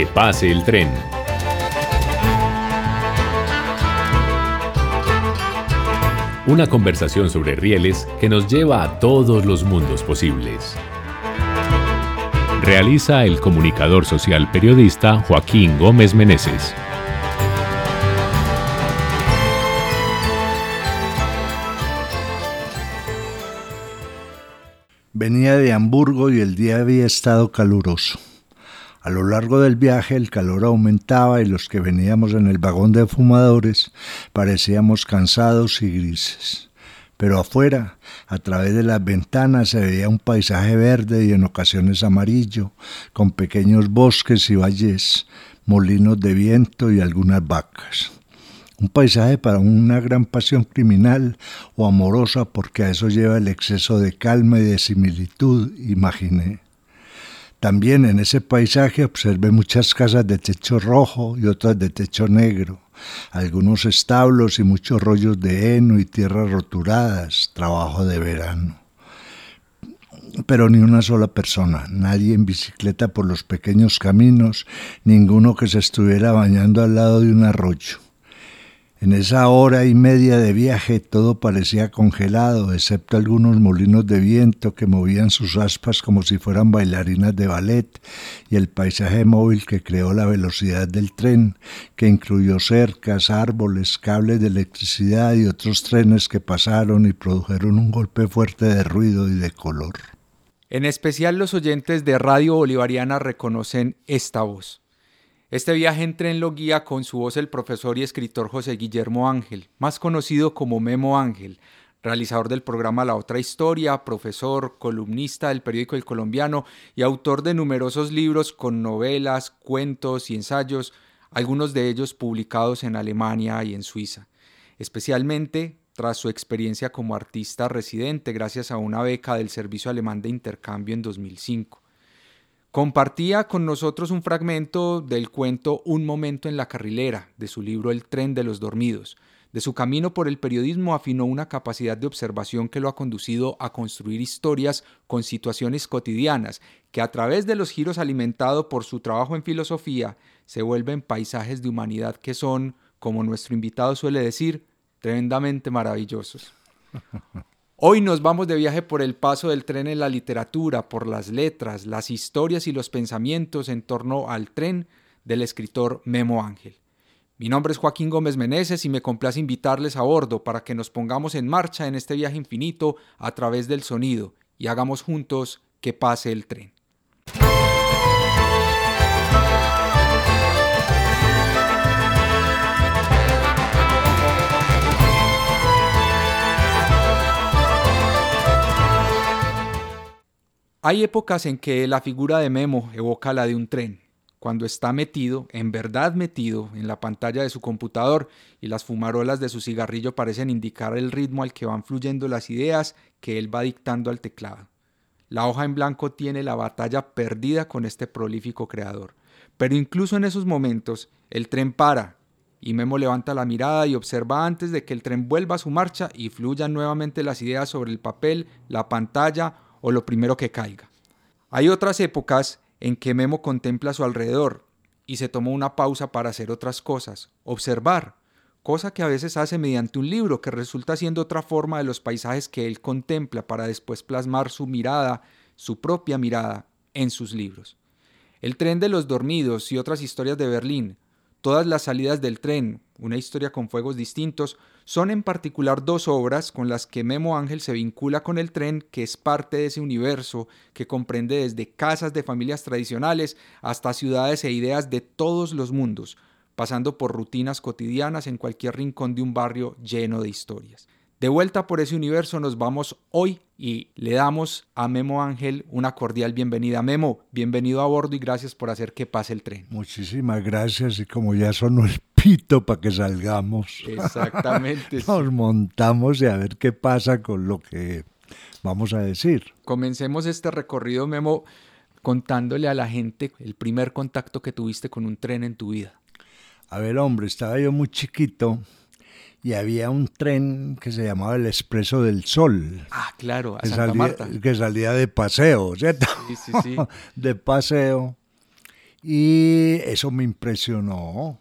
Que pase el tren. Una conversación sobre rieles que nos lleva a todos los mundos posibles. Realiza el comunicador social periodista Joaquín Gómez Meneses. Venía de Hamburgo y el día había estado caluroso. A lo largo del viaje el calor aumentaba y los que veníamos en el vagón de fumadores parecíamos cansados y grises. Pero afuera, a través de las ventanas, se veía un paisaje verde y en ocasiones amarillo, con pequeños bosques y valles, molinos de viento y algunas vacas un paisaje para una gran pasión criminal o amorosa porque a eso lleva el exceso de calma y de similitud, imaginé. También en ese paisaje observé muchas casas de techo rojo y otras de techo negro, algunos establos y muchos rollos de heno y tierras roturadas, trabajo de verano. Pero ni una sola persona, nadie en bicicleta por los pequeños caminos, ninguno que se estuviera bañando al lado de un arroyo. En esa hora y media de viaje todo parecía congelado, excepto algunos molinos de viento que movían sus aspas como si fueran bailarinas de ballet, y el paisaje móvil que creó la velocidad del tren, que incluyó cercas, árboles, cables de electricidad y otros trenes que pasaron y produjeron un golpe fuerte de ruido y de color. En especial los oyentes de Radio Bolivariana reconocen esta voz. Este viaje en tren lo guía con su voz el profesor y escritor José Guillermo Ángel, más conocido como Memo Ángel, realizador del programa La Otra Historia, profesor, columnista del periódico El Colombiano y autor de numerosos libros con novelas, cuentos y ensayos, algunos de ellos publicados en Alemania y en Suiza, especialmente tras su experiencia como artista residente gracias a una beca del Servicio Alemán de Intercambio en 2005. Compartía con nosotros un fragmento del cuento Un momento en la carrilera, de su libro El tren de los dormidos. De su camino por el periodismo afinó una capacidad de observación que lo ha conducido a construir historias con situaciones cotidianas, que a través de los giros alimentados por su trabajo en filosofía, se vuelven paisajes de humanidad que son, como nuestro invitado suele decir, tremendamente maravillosos. Hoy nos vamos de viaje por el paso del tren en la literatura, por las letras, las historias y los pensamientos en torno al tren del escritor Memo Ángel. Mi nombre es Joaquín Gómez Meneses y me complace invitarles a bordo para que nos pongamos en marcha en este viaje infinito a través del sonido y hagamos juntos que pase el tren. Hay épocas en que la figura de Memo evoca la de un tren, cuando está metido, en verdad metido, en la pantalla de su computador y las fumarolas de su cigarrillo parecen indicar el ritmo al que van fluyendo las ideas que él va dictando al teclado. La hoja en blanco tiene la batalla perdida con este prolífico creador. Pero incluso en esos momentos, el tren para, y Memo levanta la mirada y observa antes de que el tren vuelva a su marcha y fluyan nuevamente las ideas sobre el papel, la pantalla o lo primero que caiga. Hay otras épocas en que Memo contempla a su alrededor y se toma una pausa para hacer otras cosas, observar, cosa que a veces hace mediante un libro que resulta siendo otra forma de los paisajes que él contempla para después plasmar su mirada, su propia mirada, en sus libros. El tren de los dormidos y otras historias de Berlín, todas las salidas del tren, una historia con fuegos distintos, son en particular dos obras con las que Memo Ángel se vincula con el tren, que es parte de ese universo que comprende desde casas de familias tradicionales hasta ciudades e ideas de todos los mundos, pasando por rutinas cotidianas en cualquier rincón de un barrio lleno de historias. De vuelta por ese universo nos vamos hoy y le damos a Memo Ángel una cordial bienvenida. Memo, bienvenido a bordo y gracias por hacer que pase el tren. Muchísimas gracias y como ya sonó el pito para que salgamos. Exactamente. nos montamos y a ver qué pasa con lo que vamos a decir. Comencemos este recorrido, Memo, contándole a la gente el primer contacto que tuviste con un tren en tu vida. A ver, hombre, estaba yo muy chiquito y había un tren que se llamaba el Expreso del Sol. Ah, claro, a que Santa salía, Marta. Que salía de paseo, ¿cierto? Sí, sí, sí. de paseo. Y eso me impresionó,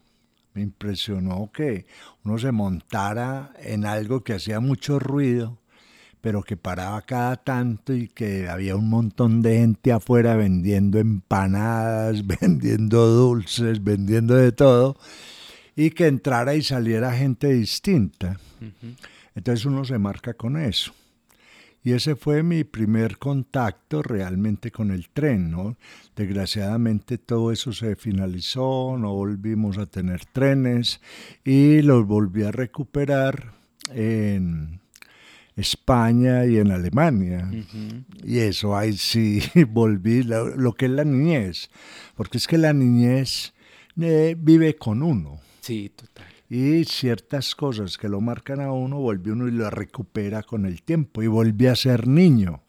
me impresionó que uno se montara en algo que hacía mucho ruido, pero que paraba cada tanto y que había un montón de gente afuera vendiendo empanadas, vendiendo dulces, vendiendo de todo, y que entrara y saliera gente distinta. Entonces uno se marca con eso. Y ese fue mi primer contacto realmente con el tren, ¿no? Desgraciadamente todo eso se finalizó, no volvimos a tener trenes y los volví a recuperar en España y en Alemania. Y eso ahí sí volví, lo, que es la niñez, porque es que la niñez eh, vive con uno. Sí, total y ciertas cosas que lo marcan a uno, vuelve uno y lo recupera con el tiempo y vuelve a ser niño.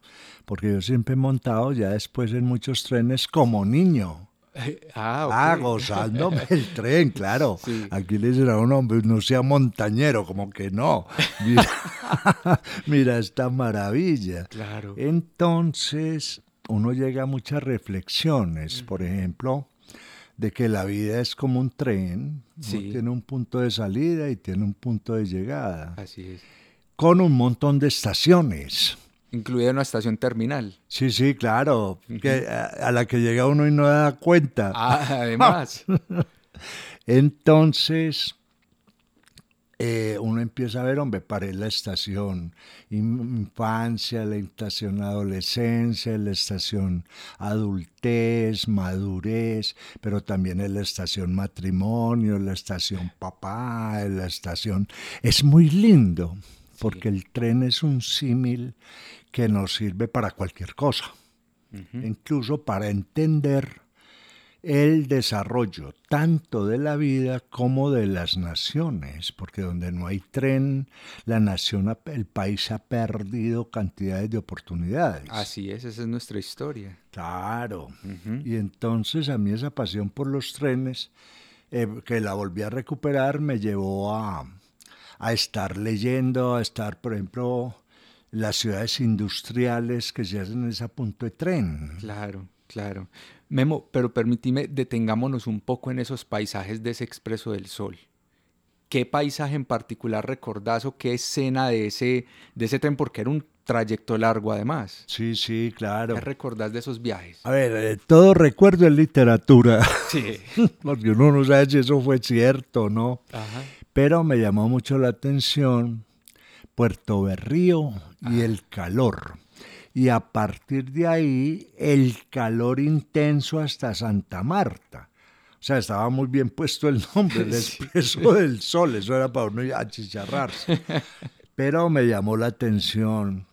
Porque yo siempre he montado ya después en muchos trenes como niño. Ah, ah, gozándome el tren, claro. Aquí le dicen a un hombre, no sea montañero, como que no. Mira, mira esta maravilla. Claro. Entonces, uno llega a muchas reflexiones. Por ejemplo, de que la vida es como un tren, tiene un punto de salida y tiene un punto de llegada. Así es. Con un montón de estaciones. Incluida una estación terminal. Sí, sí, claro, que a, la que llega uno y no da cuenta. Ah, además. Entonces, eh, uno empieza a ver, hombre, paré la estación infancia, la estación adolescencia, la estación adultez, madurez, pero también en la estación matrimonio, la estación papá, la estación... Es muy lindo, porque el tren es un símil que nos sirve para cualquier cosa, incluso para entender el desarrollo tanto de la vida como de las naciones, porque donde no hay tren, la nación, el país ha perdido cantidades de oportunidades. Así es, esa es nuestra historia. Claro. Y entonces a mí esa pasión por los trenes, eh, que la volví a recuperar, me llevó a, a estar leyendo, a estar, por ejemplo, las ciudades industriales que se hacen en ese punto de tren. Claro, claro. Memo, pero permíteme, detengámonos un poco en esos paisajes de ese expreso del sol. ¿Qué paisaje en particular recordás o qué escena de ese, de ese tren? Porque era un trayecto largo además. Sí, sí, claro. ¿Qué recordás de esos viajes? A ver, eh, todo recuerdo en literatura. Sí. Porque uno no sabe si eso fue cierto o no. Ajá. Pero me llamó mucho la atención Puerto Berrío y el calor y a partir de ahí el calor intenso hasta Santa Marta. O sea, estaba muy bien puesto el nombre, el expreso del sol, eso era para uno achicharrarse. Pero me llamó la atención.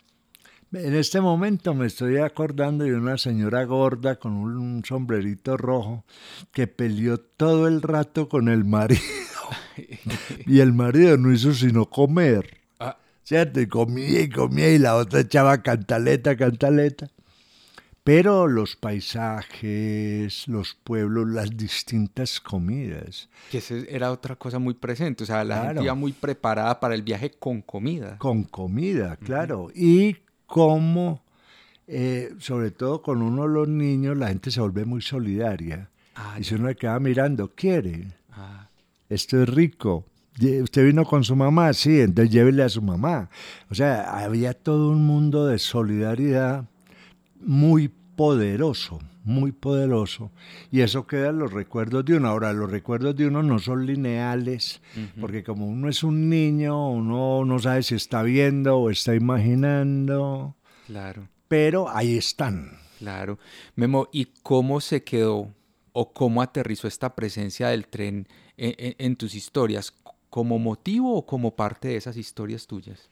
En este momento me estoy acordando de una señora gorda con un sombrerito rojo que peleó todo el rato con el marido. y el marido no hizo sino comer. ¿Cierto? Y comía y comía y la otra echaba cantaleta, cantaleta. Pero los paisajes, los pueblos, las distintas comidas. Que esa era otra cosa muy presente, o sea, la gente iba muy preparada para el viaje con comida. Con comida, claro. Y como, eh, sobre todo con uno de los niños, la gente se vuelve muy solidaria. Ah, y si uno le queda mirando, quiere. Ah. Esto es rico ¿Usted vino con su mamá? Sí, entonces llévele a su mamá. O sea, había todo un mundo de solidaridad muy poderoso, muy poderoso. Y eso queda en los recuerdos de uno. Ahora, los recuerdos de uno no son lineales, porque como uno es un niño, uno no sabe si está viendo o está imaginando. Claro. Pero ahí están. Claro. Memo, ¿y cómo se quedó o cómo aterrizó esta presencia del tren en tus historias? Como motivo o como parte de esas historias tuyas?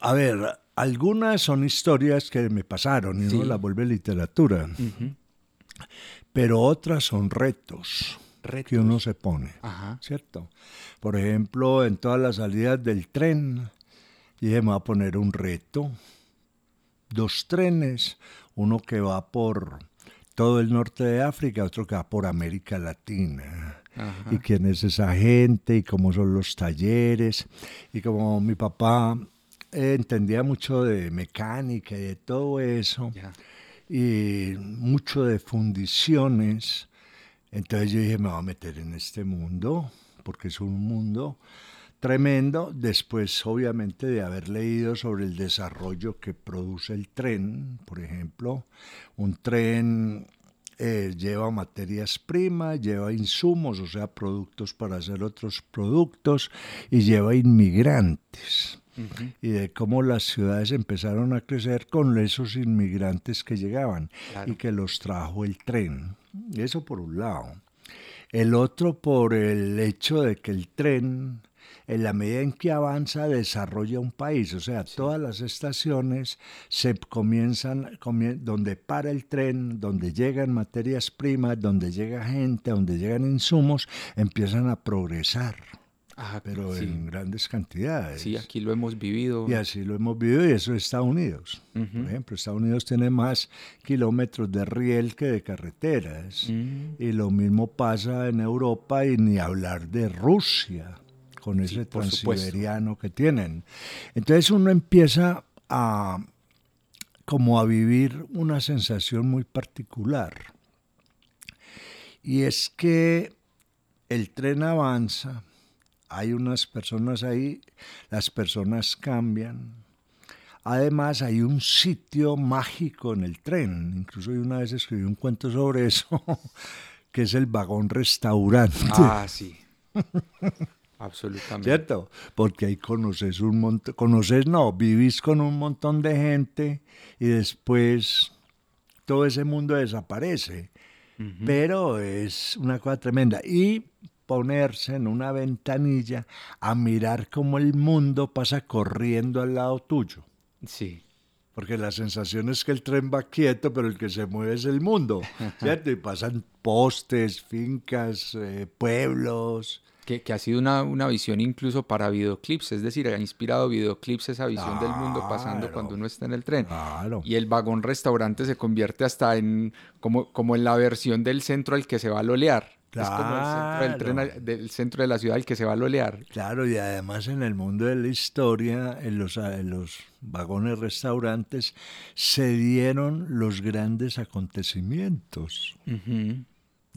A ver, algunas son historias que me pasaron y uno las vuelve literatura, pero otras son retos, que uno se pone, ¿cierto? Por ejemplo, en todas las salidas del tren, dije, me voy a poner un reto, dos trenes, uno que va por todo el norte de África, otro que va por América Latina y quién es esa gente y cómo son los talleres. Y como mi papá eh, entendía mucho de mecánica y de todo eso, y mucho de fundiciones, Entonces yo dije, me voy a meter en este mundo, porque es un mundo tremendo. Después, obviamente, de haber leído sobre el desarrollo que produce el tren, por ejemplo, un tren eh, lleva materias primas, lleva insumos, o sea, productos para hacer otros productos, y lleva inmigrantes. Y de cómo las ciudades empezaron a crecer con esos inmigrantes que llegaban y que los trajo el tren. Eso por un lado. El otro por el hecho de que el tren en la medida en que avanza, desarrolla un país. O sea, todas las estaciones se comienzan, donde para el tren, donde llegan materias primas, donde llega gente, donde llegan insumos, empiezan a progresar. Ah, pero en grandes cantidades. Sí, aquí lo hemos vivido. Y así lo hemos vivido y eso es Estados Unidos. Por ejemplo, Estados Unidos tiene más kilómetros de riel que de carreteras. Mm. Y lo mismo pasa en Europa y ni hablar de Rusia con ese transiberiano que tienen. Entonces uno empieza a como a vivir una sensación muy particular. Y es que el tren avanza, hay unas personas ahí, las personas cambian. Además hay un sitio mágico en el tren, incluso yo una vez escribí un cuento sobre eso, que es el vagón restaurante. Ah, sí. Absolutamente. ¿Cierto? Porque ahí conoces un montón, conoces, no, vivís con un montón de gente y después todo ese mundo desaparece. Pero es una cosa tremenda. Y ponerse en una ventanilla a mirar cómo el mundo pasa corriendo al lado tuyo. Sí. Porque la sensación es que el tren va quieto, pero el que se mueve es el mundo, ¿cierto? Y pasan postes, fincas, eh, pueblos, que, ha sido una, una, visión incluso para videoclips, es decir, ha inspirado videoclips esa visión del mundo pasando cuando uno está en el tren. Y el vagón restaurante se convierte hasta en como, como en la versión del centro al que se va a lolear. Es como el centro del, tren, del centro de la ciudad al que se va a lolear. Claro, y además en el mundo de la historia, en los, en los vagones restaurantes, se dieron los grandes acontecimientos.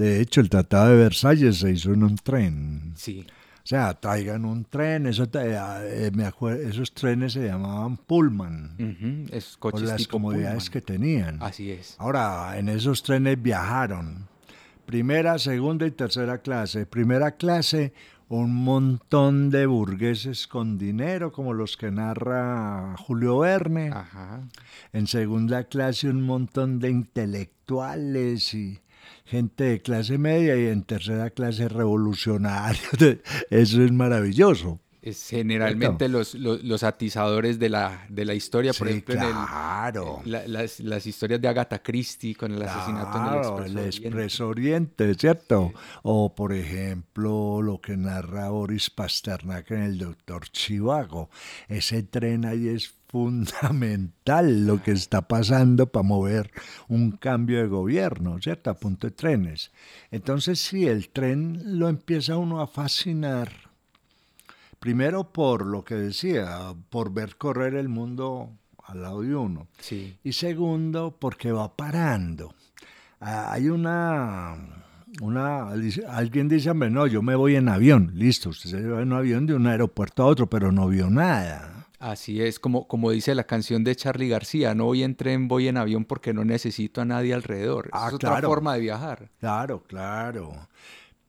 De hecho, el Tratado de Versalles se hizo en un tren. Sí. O sea, traigan un tren, eso eh, me acuerdo, esos trenes se llamaban Pullman, es por las comodidades que tenían. Así es. Ahora, en esos trenes viajaron primera, segunda y tercera clase. Primera clase, un montón de burgueses con dinero, como los que narra Julio Verne. Ajá. En segunda clase, un montón de intelectuales y gente de clase media y en tercera clase revolucionarios. Eso es maravilloso. Es generalmente los, los, atizadores de la, de la historia, por ejemplo, claro. en el, las, las, historias de Agatha Christie con el asesinato en el Expreso, el Expreso Oriente, ¿cierto? O, por ejemplo, lo que narra Boris Pasternak en El Doctor Chivago. Ese tren ahí es fundamental lo que está pasando para mover un cambio de gobierno, ¿cierto? A punto de trenes. Entonces, si el tren lo empieza uno a fascinar, primero por lo que decía, por ver correr el mundo al lado de uno. Sí. Y segundo, porque va parando. Ah, hay una una, alguien dice, hombre, no, yo me voy en avión, listo, usted se va en avión de un aeropuerto a otro, pero no vio nada. Así es, como, como dice la canción de Charlie García, no voy en tren, voy en avión porque no necesito a nadie alrededor. Ah, es otra forma de viajar. Claro, claro.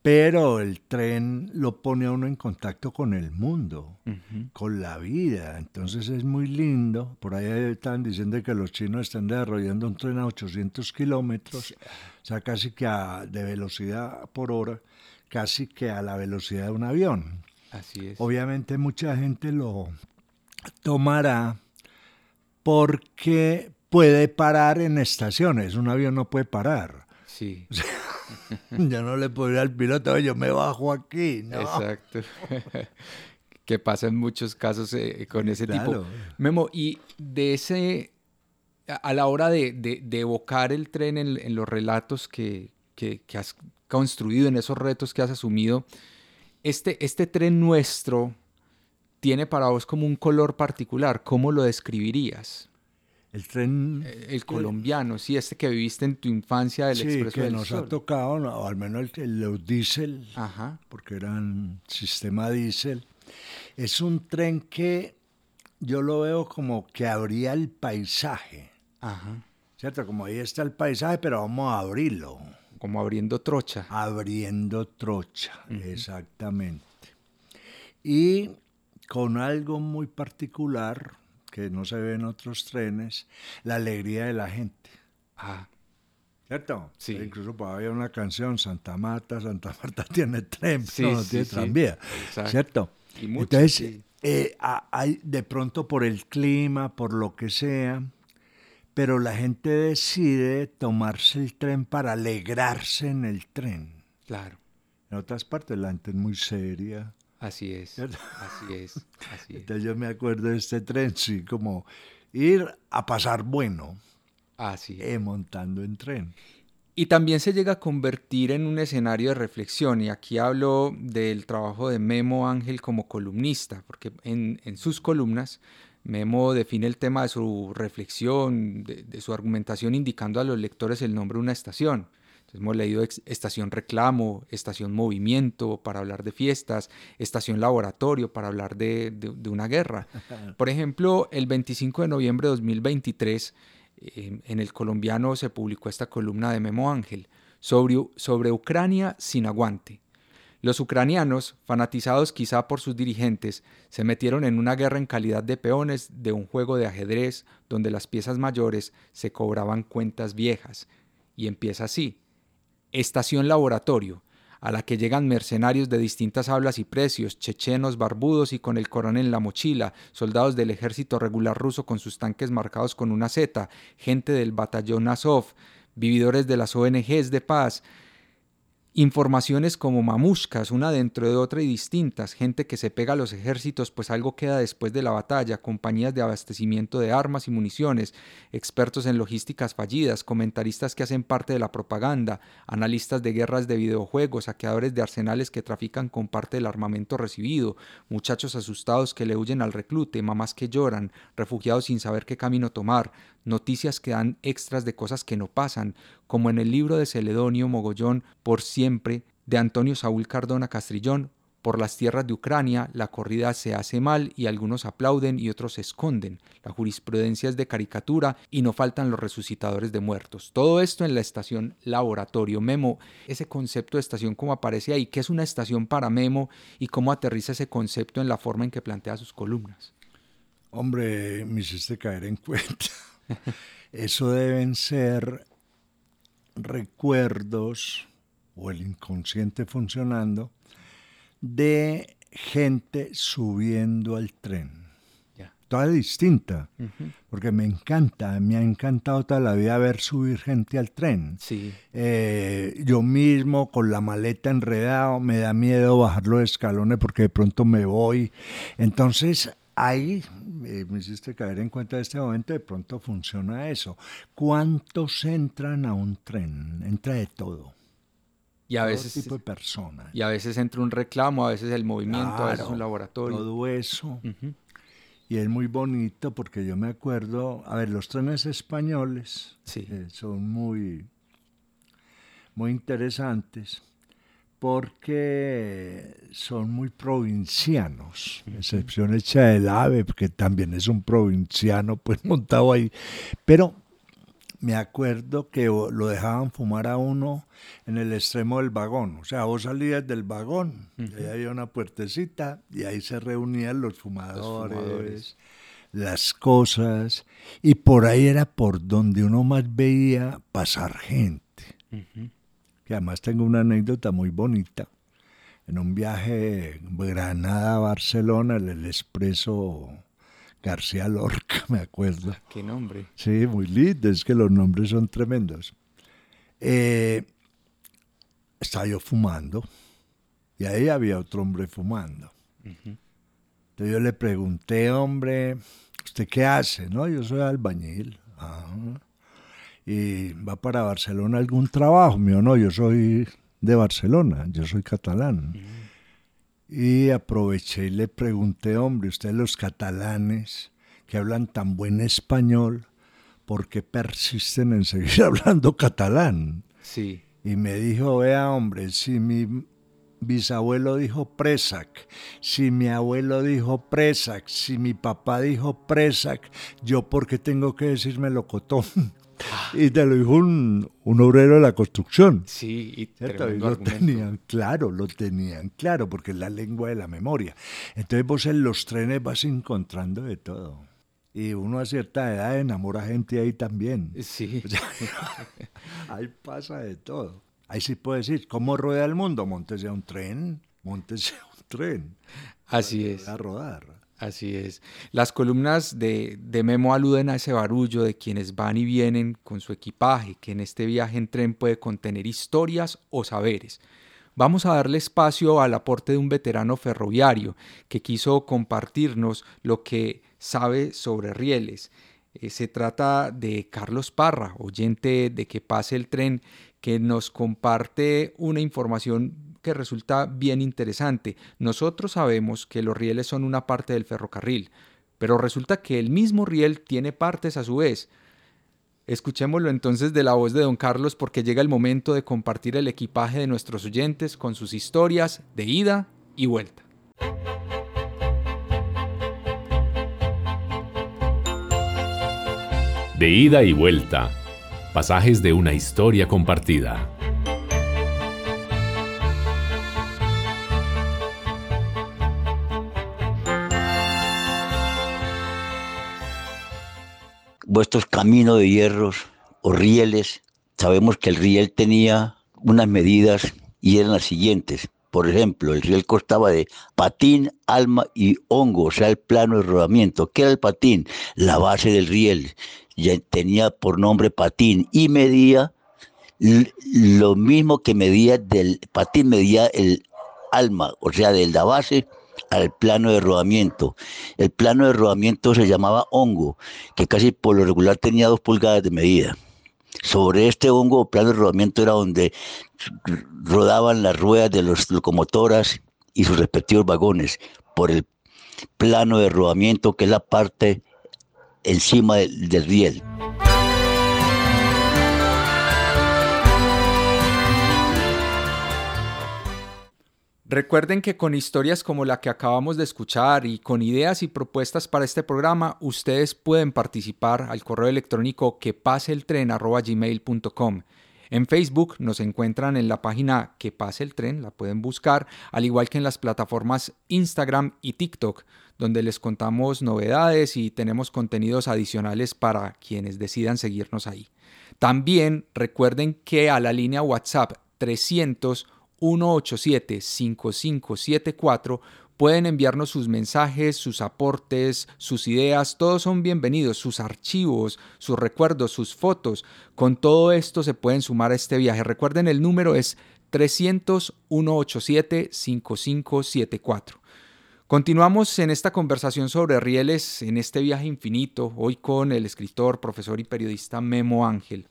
Pero el tren lo pone a uno en contacto con el mundo, con la vida. Entonces es muy lindo. Por ahí están diciendo que los chinos están desarrollando un tren a 800 kilómetros, o sea, casi que a, de velocidad por hora, casi que a la velocidad de un avión. Así es. Obviamente mucha gente lo tomará porque puede parar en estaciones. Un avión no puede parar. Sí. yo no le puedo ir al piloto, yo me bajo aquí. ¿no? Exacto. que pasa en muchos casos eh, con ese tipo. Memo, y de ese, a la hora de, evocar el tren en, los relatos que, que, has construido, en esos retos que has asumido, este, este tren nuestro, tiene para vos como un color particular. ¿Cómo lo describirías? El tren... Eh, el colombiano, sí, este que viviste en tu infancia del sí, Expreso que del nos Sol. ha tocado, o al menos el, el- los diésel, porque eran sistema diésel. Es un tren que yo lo veo como que abría el paisaje, ajá. ¿cierto? Como ahí está el paisaje, pero vamos a abrirlo. Como abriendo trocha. Abriendo trocha, exactamente. Y con algo muy particular que no se ve en otros trenes, la alegría de la gente. Ah, ¿Cierto? Sí. Incluso pues, había una canción, Santa Marta, Santa Marta tiene tren, Sí, no, sí, tiene tranvía. ¿Cierto? Y mucho, Entonces, eh, hay, de pronto por el clima, por lo que sea, pero la gente decide tomarse el tren para alegrarse en el tren. claro. En otras partes la gente es muy seria. Así es. Así es. Así es. Entonces yo me acuerdo de este tren, sí, como ir a pasar bueno Así es. eh, montando en tren. Y también se llega a convertir en un escenario de reflexión, y aquí hablo del trabajo de Memo Ángel como columnista, porque en, en sus columnas Memo define el tema de su reflexión, de, de su argumentación, indicando a los lectores el nombre de una estación. Hemos leído estación reclamo, estación movimiento para hablar de fiestas, estación laboratorio para hablar de, de- de una guerra. Por ejemplo, el 25 de noviembre de 2023, eh, en el colombiano se publicó esta columna de Memo Ángel sobre, sobre Ucrania sin aguante. Los ucranianos, fanatizados quizá por sus dirigentes, se metieron en una guerra en calidad de peones de un juego de ajedrez donde las piezas mayores se cobraban cuentas viejas. Y empieza así. Estación laboratorio, a la que llegan mercenarios de distintas hablas y precios, chechenos barbudos y con el Corán en la mochila, soldados del ejército regular ruso con sus tanques marcados con una Z, gente del batallón Azov, vividores de las ONGs de paz, informaciones como mamushkas, una dentro de otra y distintas, gente que se pega a los ejércitos pues algo queda después de la batalla, compañías de abastecimiento de armas y municiones, expertos en logísticas fallidas, comentaristas que hacen parte de la propaganda, analistas de guerras de videojuegos, saqueadores de arsenales que trafican con parte del armamento recibido, muchachos asustados que le huyen al reclute, mamás que lloran, refugiados sin saber qué camino tomar, noticias que dan extras de cosas que no pasan, como en el libro de Celedonio Mogollón, Por siempre, de Antonio Saúl Cardona Castrillón, por las tierras de Ucrania, la corrida se hace mal y algunos aplauden y otros se esconden. La jurisprudencia es de caricatura y no faltan los resucitadores de muertos. Todo esto en la estación Laboratorio Memo. Ese concepto de estación, cómo aparece ahí, qué es una estación para Memo y cómo aterriza ese concepto en la forma en que plantea sus columnas. Hombre, me hiciste caer en cuenta. Eso deben ser recuerdos o el inconsciente funcionando de gente subiendo al tren. Toda distinta, porque me encanta, me ha encantado toda la vida ver subir gente al tren. Sí. Eh, yo mismo con la maleta enredado, me da miedo bajar los escalones porque de pronto me voy. Entonces, ahí eh, me hiciste caer en cuenta de este momento, de pronto funciona eso. ¿Cuántos entran a un tren? Entra de todo. Y a todo veces tipo de personas. Y a veces entra un reclamo, a veces el movimiento, a veces Claro, un laboratorio. Todo eso. Y es muy bonito porque yo me acuerdo, a ver, los trenes españoles Sí. eh, son muy, muy interesantes porque son muy provincianos, excepción hecha del AVE, que también es un provinciano, pues montado ahí. Pero me acuerdo que lo dejaban fumar a uno en el extremo del vagón. O sea, vos salías del vagón, y ahí había una puertecita y ahí se reunían los fumadores, fumadores. las cosas, y por ahí era por donde uno más veía pasar gente. Que además tengo una anécdota muy bonita. En un viaje Granada-Barcelona, el, el expreso García Lorca, me acuerdo. Qué nombre. Sí, muy lindo, es que los nombres son tremendos. Eh, estaba yo fumando y ahí había otro hombre fumando. Entonces yo le pregunté, hombre, ¿usted qué hace? No, yo soy albañil. "Ah, ¿Y va para Barcelona algún trabajo? Mío, no, yo soy de Barcelona, yo soy catalán. Y aproveché y le pregunté, hombre, ustedes los catalanes que hablan tan buen español, ¿por qué persisten en seguir hablando catalán? Sí. Y me dijo, vea hombre, si mi bisabuelo dijo Presac, si mi abuelo dijo Presac, si mi papá dijo Presac, yo por qué tengo que decirme locotón. Y te lo dijo un, obrero de la construcción. Sí, y, lo tenían claro, lo tenían claro, porque es la lengua de la memoria. Entonces vos en los trenes vas encontrando de todo. Y uno a cierta edad enamora gente ahí también. Sí. ahí pasa de todo. Ahí sí puede decir, ¿cómo rueda el mundo? Montese a un tren, montese a un tren. Así es. A rodar. Así es. Las columnas de, de, Memo aluden a ese barullo de quienes van y vienen con su equipaje, que en este viaje en tren puede contener historias o saberes. Vamos a darle espacio al aporte de un veterano ferroviario que quiso compartirnos lo que sabe sobre rieles. Eh, se trata de Carlos Parra, oyente de que pase el tren, que nos comparte una información que resulta bien interesante. Nosotros sabemos que los rieles son una parte del ferrocarril, pero resulta que el mismo riel tiene partes a su vez. Escuchémoslo entonces de la voz de don Carlos porque llega el momento de compartir el equipaje de nuestros oyentes con sus historias de ida y vuelta. De ida y vuelta. Pasajes de una historia compartida. Vuestros caminos de hierros o rieles, sabemos que el riel tenía unas medidas y eran las siguientes. Por ejemplo, el riel costaba de patín, alma y hongo, o sea, el plano de rodamiento. ¿Qué era el patín? La base del riel. Ya tenía por nombre patín y medía lo mismo que medía del patín, medía el alma, o sea, de la base al plano de rodamiento. El plano de rodamiento se llamaba hongo, que casi por lo regular tenía dos pulgadas de medida. Sobre este hongo o plano de rodamiento era donde rodaban las ruedas de los locomotoras y sus respectivos vagones por el plano de rodamiento que es la parte encima del, del riel. Recuerden que con historias como la que acabamos de escuchar y con ideas y propuestas para este programa, ustedes pueden participar al correo electrónico que pase el tren. En Facebook nos encuentran en la página Que pase el tren, la pueden buscar, al igual que en las plataformas Instagram y TikTok, donde les contamos novedades y tenemos contenidos adicionales para quienes decidan seguirnos ahí. También recuerden que a la línea WhatsApp 300 187-5574 pueden enviarnos sus mensajes, sus aportes, sus ideas, todos son bienvenidos, sus archivos, sus recuerdos, sus fotos. Con todo esto se pueden sumar a este viaje. Recuerden, el número es 300-187-5574. Continuamos en esta conversación sobre rieles en este viaje infinito, hoy con el escritor, profesor y periodista Memo Ángel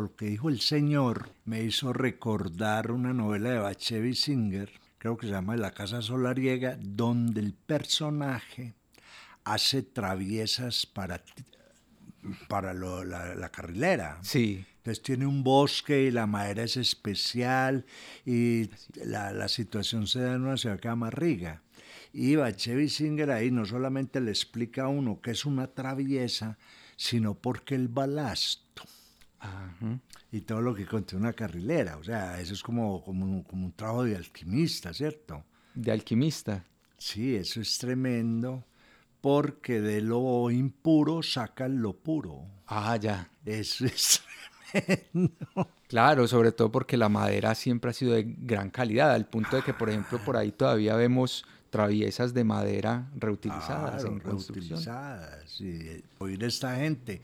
lo que dijo el señor me hizo recordar una novela de Bachevi Singer, creo que se llama La Casa Solariega, donde el personaje hace traviesas para, para la, carrilera. Sí. Entonces tiene un bosque y la madera es especial y la, la situación se da en una ciudad que se llama Riga. Y Bachevi Singer ahí no solamente le explica a uno que es una traviesa, sino porque el balasto y todo lo que contiene una carrilera. O sea, eso es como, como, un, como un trabajo de alquimista, ¿cierto? De alquimista. Sí, eso es tremendo porque de lo impuro sacan lo puro. Ah, ya. Eso es tremendo. Claro, sobre todo porque la madera siempre ha sido de gran calidad, al punto de que, por ejemplo, por ahí todavía vemos traviesas de madera reutilizadas claro, reutilizadas. Y oír esta gente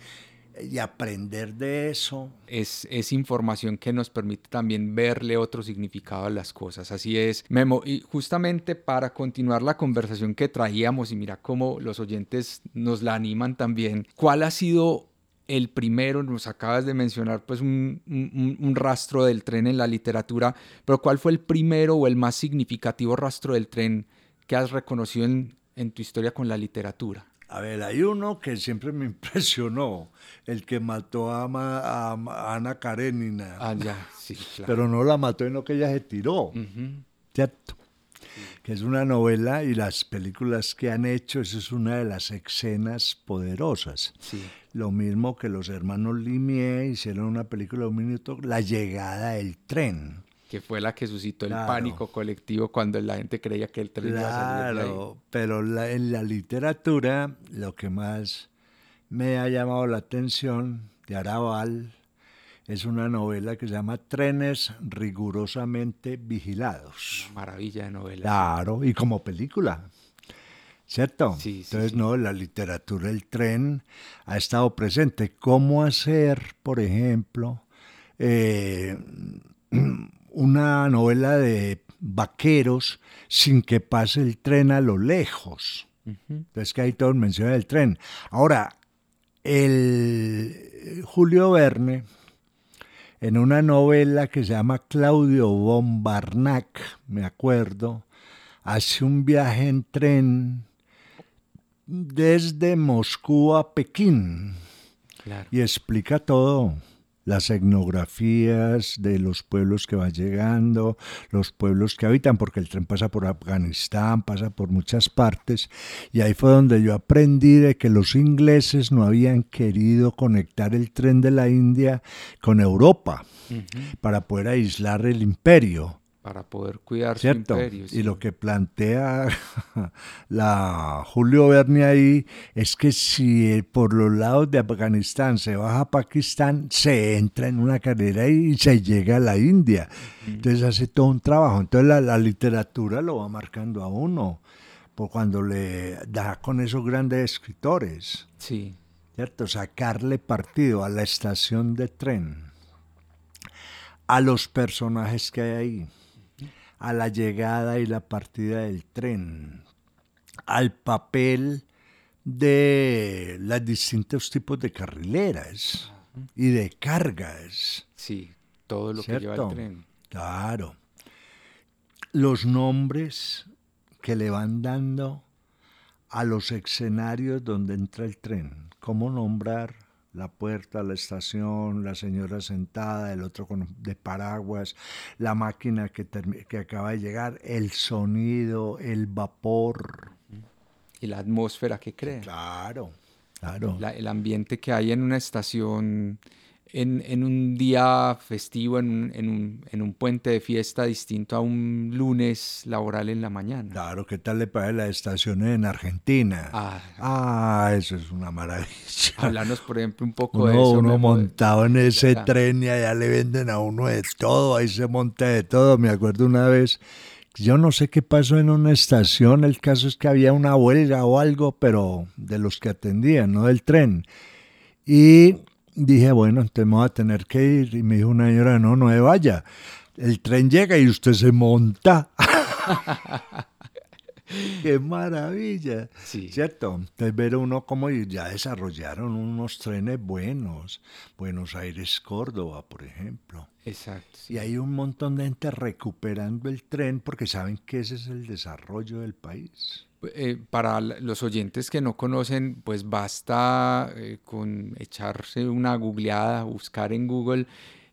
y aprender de eso. Es, es, información que nos permite también verle otro significado a las cosas. Así es, Memo. Y justamente para continuar la conversación que traíamos, y mira cómo los oyentes nos la animan también, ¿cuál ha sido el primero? Nos acabas de mencionar pues un, un, rastro del tren en la literatura, pero ¿cuál fue el primero o el más significativo rastro del tren que has reconocido en, en tu historia con la literatura? A ver, hay uno que siempre me impresionó, el que mató a, a Ana Karenina, Ah, ya, sí, claro. pero no la mató lo que ella se tiró. ¿cierto? Que es una novela y las películas que han hecho, eso es una de las escenas poderosas. Sí, Lo mismo que los hermanos Limier hicieron una película de un minuto, La llegada del tren. Que fue la que suscitó el Claro. pánico colectivo cuando la gente creía que el tren iba a salir. Claro, pero la- en la literatura lo que más me ha llamado la atención de Arabal es una novela que se llama Trenes rigurosamente vigilados. Maravilla de novela. Claro, y como película. ¿Cierto? Sí, sí, Entonces, sí. no, la literatura del tren ha estado presente. ¿Cómo hacer, por ejemplo, eh, una novela de vaqueros sin que pase el tren a lo lejos? Entonces, que hay todo menciona el tren. Ahora, el Julio Verne, en una novela que se llama Claudio Bombarnac, me acuerdo, hace un viaje en tren desde Moscú a Pekín Claro. y explica todo. Las etnografías de los pueblos que van llegando, los pueblos que habitan, porque el tren pasa por Afganistán, pasa por muchas partes, y ahí fue donde yo aprendí de que los ingleses no habían querido conectar el tren de la India con Europa para poder aislar el imperio. Para poder cuidar ¿Cierto? su imperio. Y sí. lo que plantea la Julio Verne ahí es que si por los lados de Afganistán se baja a Pakistán, se entra en una carrera y se llega a la India. Entonces hace todo un trabajo. Entonces la, la literatura lo va marcando a uno, por cuando le da con esos grandes escritores. Sí, ¿cierto? Sacarle partido a la estación de tren, a los personajes que hay ahí, a la llegada y la partida del tren, al papel de los distintos tipos de carrileras y de cargas. sí. Todo lo que lleva el tren. Claro. Los nombres que le van dando a los escenarios donde entra el tren. Cómo nombrar la puerta, la estación, la señora sentada, el otro con, de paraguas, la máquina que, que acaba de llegar, el sonido, el vapor. Y la atmósfera que crea. Claro, claro. la- el ambiente que hay en una estación, en, en un día festivo, en un, en, un, en un puente de fiesta distinto a un lunes laboral en la mañana. Claro, ¿qué tal le parece las estaciones en Argentina? Ah. ah eso es una maravilla. Hablarnos, por ejemplo, un poco de Uno, eso. uno de- montado en ese tren y allá le venden a uno de todo, ahí se monta de todo. Me acuerdo una vez, yo no sé qué pasó en una estación, el caso es que había una huelga o algo, pero de los que atendían, no del tren. Y dije, bueno, entonces me voy a tener que ir. Y me dijo una señora, no, no se vaya. El tren llega y usted se monta. ¡Qué maravilla! Sí. ¿Cierto? Entonces ver uno cómo ya desarrollaron unos trenes buenos. Buenos Aires, Córdoba, por ejemplo. Exacto. sí. Y hay un montón de gente recuperando el tren porque saben que ese es el desarrollo del país. Eh, para los oyentes que no conocen, pues basta eh, con echarse una googleada, buscar en Google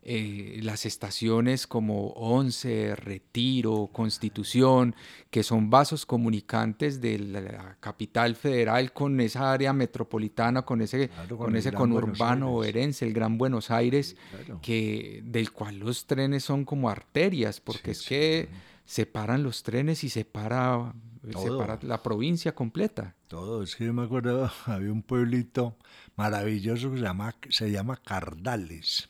eh, las estaciones como Once, Retiro, Constitución, que son vasos comunicantes de la, capital federal con esa área metropolitana, con ese, Claro, con con ese conurbano Aires. boerense, el Gran Buenos Aires, Claro. que, del cual los trenes son como arterias, porque es que separan los trenes y separa, Todo. separa la provincia completa. Todo, es que yo me acuerdo, había un pueblito maravilloso que se llama, se llama Cardales.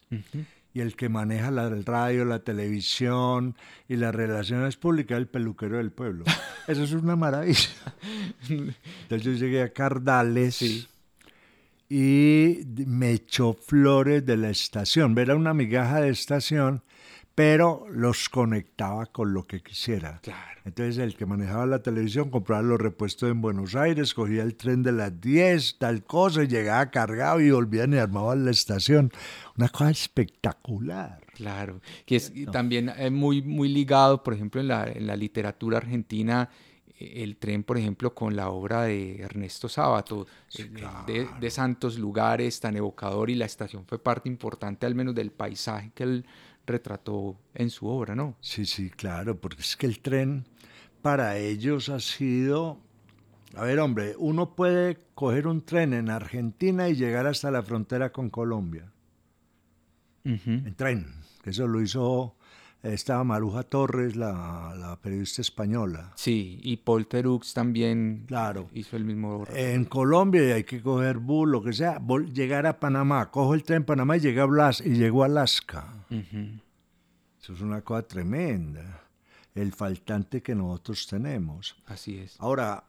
Y el que maneja la el radio, la televisión y las relaciones públicas es el peluquero del pueblo. Eso es una maravilla. Entonces yo llegué a Cardales Sí. y me echó flores de la estación. Era una migaja de estación, pero los conectaba con lo que quisiera. Claro. Entonces el que manejaba la televisión compraba los repuestos en Buenos Aires, cogía el tren de las 10, tal cosa, y llegaba cargado y volvían y armaban la estación. Una cosa espectacular. Claro, que es también eh, muy, muy ligado, por ejemplo, en la, en la literatura argentina, el tren, por ejemplo, con la obra de Ernesto Sábato, de, de, Santos Lugares, tan evocador, y la estación fue parte importante al menos del paisaje que él retrató en su obra, ¿no? Sí, sí, claro, porque es que el tren para ellos ha sido... A ver, hombre, uno puede coger un tren en Argentina y llegar hasta la frontera con Colombia. En tren, que eso lo hizo estaba Maruja Torres, la, periodista española. Sí, y Paul Terux también claro. hizo el mismo. En Colombia hay que coger bus, lo que sea, llegar a Panamá, cojo el tren en Panamá y llegué a Blas y llegó a Alaska. Eso es una cosa tremenda. El faltante que nosotros tenemos. Así es. Ahora,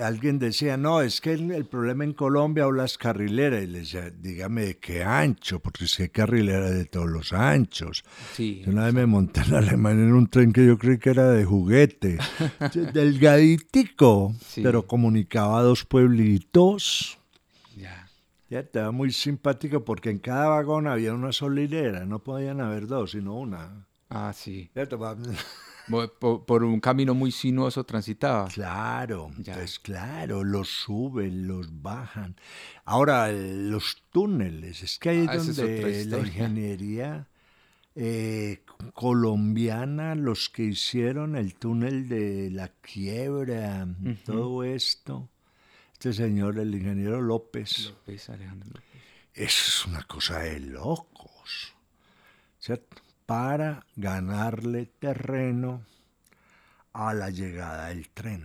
alguien decía, no, es que el, problema en Colombia o las carrileras. Y le decía, dígame de qué ancho, porque si hay carrilera de todos los anchos. Sí, una vez me monté en Alemania en un tren que yo creí que era de juguete, delgaditico, pero comunicaba dos pueblitos. Ya. Ya estaba muy simpático porque en cada vagón había una solilera, no podían haber dos, sino una. Ah, sí. Ya por, un camino muy sinuoso transitaba. Claro, pues claro, los suben, los bajan. Ahora, los túneles, es que ahí es ah, donde la ingeniería eh, colombiana, los que hicieron el túnel de la quiebra, todo esto. Este señor, el ingeniero López. López, Alejandro López. Es una cosa de locos. ¿Cierto? Para ganarle terreno a la llegada del tren.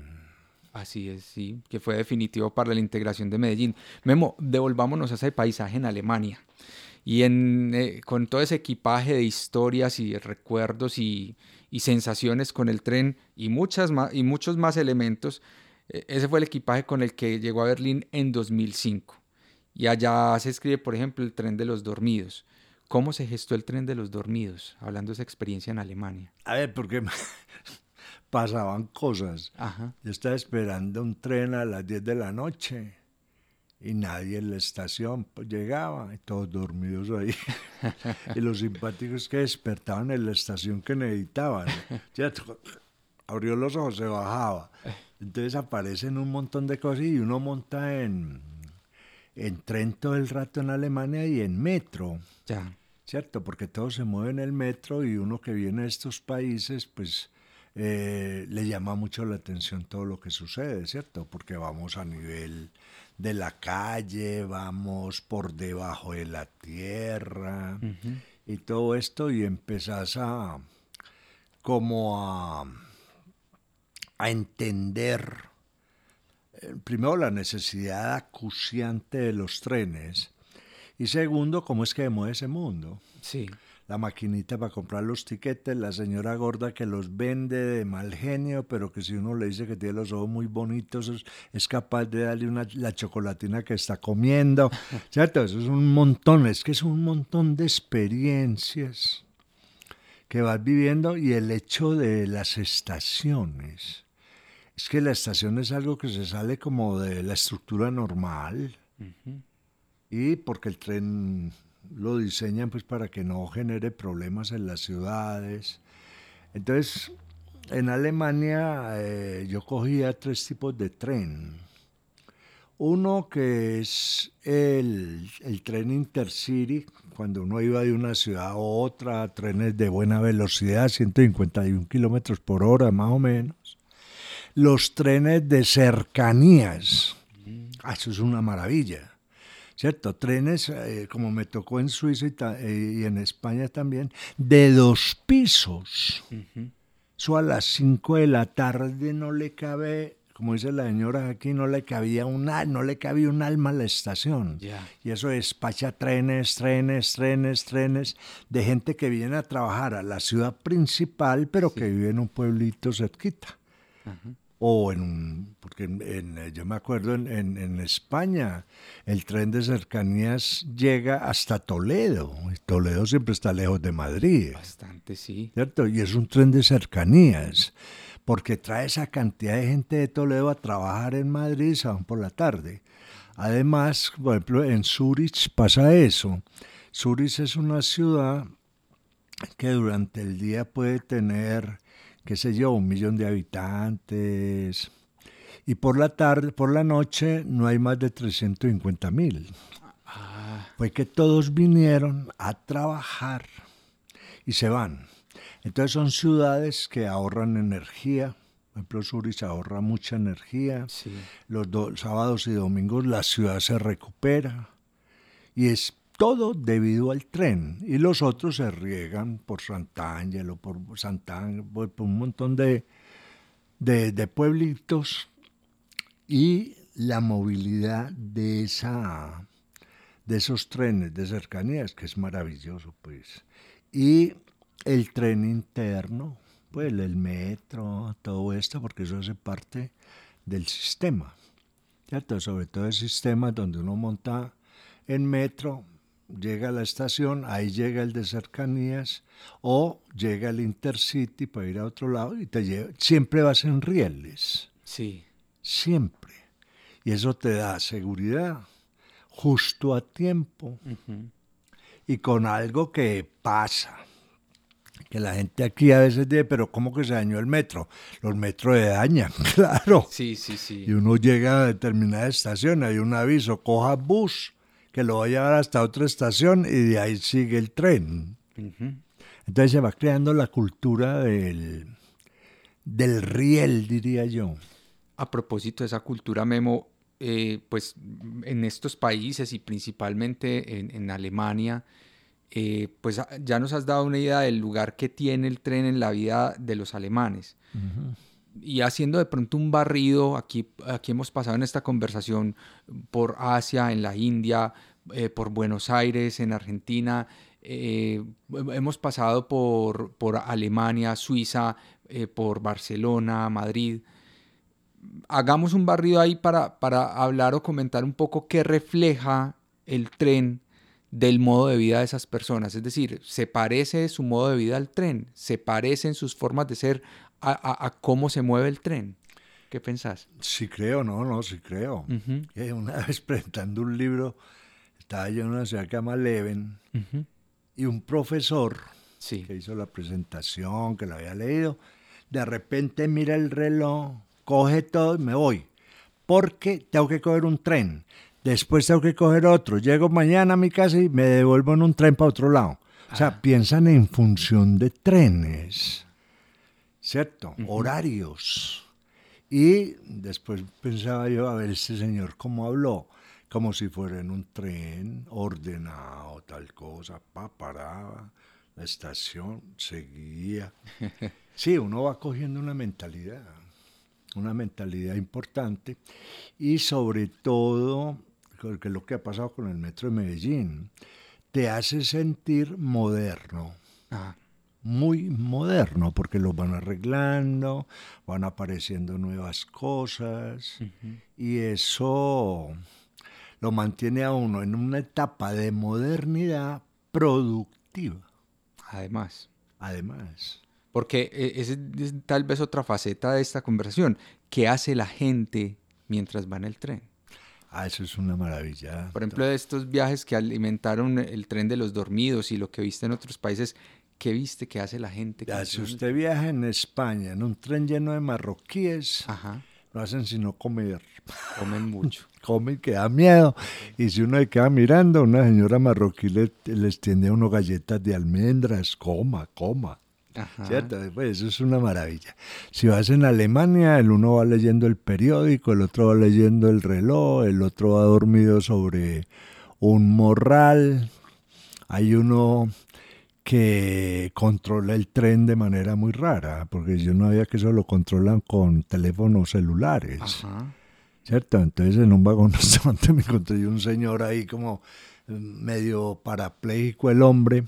Así es, sí, que fue definitivo para la integración de Medellín. Memo, devolvámonos a ese paisaje en Alemania. Y eh, con todo ese equipaje de historias y recuerdos y, sensaciones con el tren y muchos más elementos, eh, ese fue el equipaje con el que llegó a Berlín en 2005. Y allá se escribe, por ejemplo, el tren de los dormidos. ¿Cómo se gestó el tren de los dormidos? Hablando de esa experiencia en Alemania. A ver, porque pasaban cosas. Yo estaba esperando un tren a las 10 de la noche y nadie en la estación pues, llegaba, y todos dormidos ahí. y los simpáticos que despertaban en la estación que necesitaban. Abrió los ojos, se bajaba. Entonces aparecen un montón de cosas y uno monta en, en tren todo el rato en Alemania y en metro. Ya. ¿Cierto? Porque todo se mueve en el metro y uno que viene de estos países, pues eh, le llama mucho la atención todo lo que sucede, ¿cierto? Porque vamos a nivel de la calle, vamos por debajo de la tierra y todo esto y empezás a como a, a entender eh, primero la necesidad acuciante de los trenes y segundo, cómo es que mueve ese mundo. Sí. La maquinita para comprar los tiquetes, la señora gorda que los vende de mal genio, pero que si uno le dice que tiene los ojos muy bonitos, es, capaz de darle una, la chocolatina que está comiendo. ¿Cierto? Eso es un montón, es que es un montón de experiencias que vas viviendo y el hecho de las estaciones. Es que la estación es algo que se sale como de la estructura normal y porque el tren lo diseñan pues para que no genere problemas en las ciudades. Entonces, en Alemania eh, yo cogía tres tipos de tren. Uno que es el, el, tren intercity, cuando uno iba de una ciudad a otra, trenes de buena velocidad, 151 kilómetros por hora más o menos. Los trenes de cercanías, ah, eso es una maravilla ¿cierto? Trenes, eh, como me tocó en Suiza eh, y, en España también, de dos pisos. Eso a las 5 de la tarde no le cabe, como dice la señora aquí, no le cabía una, no le cabía un alma a la estación. Y eso despacha trenes, trenes, trenes, trenes de gente que viene a trabajar a la ciudad principal, pero que vive en un pueblito cerquita o en un, porque en, yo me acuerdo en, en, España el tren de cercanías llega hasta Toledo, y Toledo siempre está lejos de Madrid. Bastante, sí. ¿Cierto? Y es un tren de cercanías, porque trae esa cantidad de gente de Toledo a trabajar en Madrid van por la tarde. Además, por ejemplo, en Zurich pasa eso. Zurich es una ciudad que durante el día puede tener qué sé yo, un millón de habitantes. Y por la tarde, por la noche, no hay más de 350 mil. Ah, Fue que todos vinieron a trabajar y se van. Entonces son ciudades que ahorran energía. Por ejemplo, Zurich ahorra mucha energía. sí. Los do- sábados y domingos la ciudad se recupera. Y es todo debido al tren. Y los otros se riegan por Sant'Angelo, por Sant'Angelo, por, por un montón de, de, pueblitos. Y la movilidad de, esa, de esos trenes de cercanías, que es maravilloso, pues. Y el tren interno, pues el metro, todo esto, porque eso hace parte del sistema. ¿cierto? Sobre todo el sistema donde uno monta en metro, llega a la estación, ahí llega el de cercanías, o llega el Intercity para ir a otro lado y te lleva. Siempre vas en rieles, Sí. siempre. Y eso te da seguridad, justo a tiempo y con algo que pasa. Que la gente aquí a veces dice, pero ¿cómo que se dañó el metro? Los metros se dañan, claro. Sí, sí, sí. Y uno llega a determinada estación, hay un aviso, coja bus, que lo va a llevar hasta otra estación y de ahí sigue el tren. Ujú. Entonces se va creando la cultura del, del riel, diría yo. A propósito de esa cultura memo, eh, pues en estos países y principalmente en, en Alemania, eh, pues ya nos has dado una idea del lugar que tiene el tren en la vida de los alemanes. Y haciendo de pronto un barrido, aquí, aquí hemos pasado en esta conversación por Asia, en la India, eh, por Buenos Aires, en Argentina, eh, hemos pasado por, por Alemania, Suiza, eh, por Barcelona, Madrid hagamos un barrido ahí para, para hablar o comentar un poco qué refleja el tren del modo de vida de esas personas. Es decir, ¿se parece su modo de vida al tren? ¿Se parecen sus formas de ser a, a- a cómo se mueve el tren? ¿Qué pensás? Sí creo, no, no, sí creo. Ujú, Eh, Una vez presentando un libro, estaba yo en una ciudad que se llama Leven, ujú. y un profesor Sí. que hizo la presentación, que la había leído, de repente mira el reloj, coge todo y me voy. Porque tengo que coger un tren. Después tengo que coger otro. Llego mañana a mi casa y me devuelvo en un tren para otro lado. O sea, piensan en función de trenes. ¿Cierto? Horarios. Y después pensaba yo, a ver, este señor cómo habló. Como si fuera en un tren, ordenado, tal cosa, pa, paraba, la estación, seguía. Sí, uno va cogiendo una mentalidad, una mentalidad importante. Y sobre todo, porque lo que ha pasado con el metro de Medellín, te hace sentir moderno Ah, muy moderno, porque lo van arreglando, van apareciendo nuevas cosas, y eso lo mantiene a uno en una etapa de modernidad productiva, además. además. Porque eh, esa es tal vez otra faceta de esta conversación. ¿Qué hace la gente mientras va en el tren? Ah, eso es una maravilla. Por ejemplo, de estos viajes que alimentaron el tren de los dormidos y lo que viste en otros países, ¿qué viste que hace la gente? Ya, si usted viaja en España en un tren lleno de marroquíes, Ajá, no hacen sino comer. comen mucho. Comen que da miedo. Y si uno se queda mirando, una señora marroquí le, les tiende a uno galletas de almendras, coma, coma. Ajá. ¿Cierto? Pues eso es una maravilla. Si vas en Alemania, el uno va leyendo el periódico, el otro va leyendo el reloj, el otro va dormido sobre un morral. Hay uno que controla el tren de manera muy rara, porque yo no había que eso lo controlan con teléfonos celulares. Ajá. ¿Cierto? Entonces en un vagón restaurante me encontré un señor ahí como eh, medio parapléjico el hombre.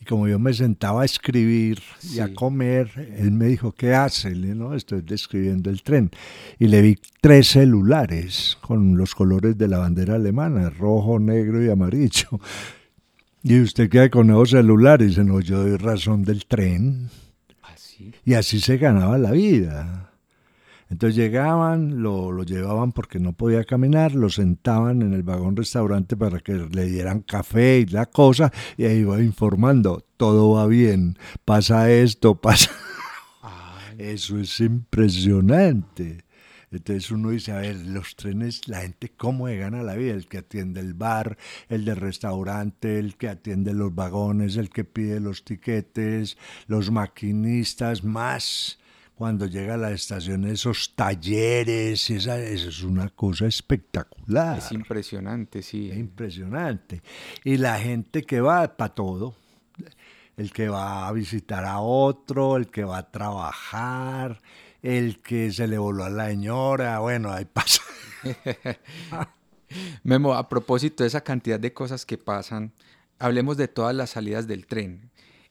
Y como yo me sentaba a escribir y a Sí. comer, él me dijo, ¿qué hace? Le dije, no, estoy describiendo el tren. Y le vi tres celulares con los colores de la bandera alemana, rojo, negro y amarillo. Y usted queda con esos celulares, y dice, no, yo doy razón del tren. Así. Y así se ganaba la vida. Entonces llegaban, lo, lo llevaban porque no podía caminar, lo sentaban en el vagón restaurante para que le dieran café y la cosa, y ahí iba informando, todo va bien, pasa esto, pasa... Eso es impresionante. Entonces uno dice, a ver, los trenes, la gente cómo gana la vida, el que atiende el bar, el del restaurante, el que atiende los vagones, el que pide los tiquetes, los maquinistas, más cuando llega a la estación esos talleres, esa, eso es una cosa espectacular. Es impresionante, sí. Es impresionante. Y la gente que va para todo, el que va a visitar a otro, el que va a trabajar, el que se le voló a la señora, bueno, ahí pasa. Memo, a propósito de esa cantidad de cosas que pasan, hablemos de todas las salidas del tren.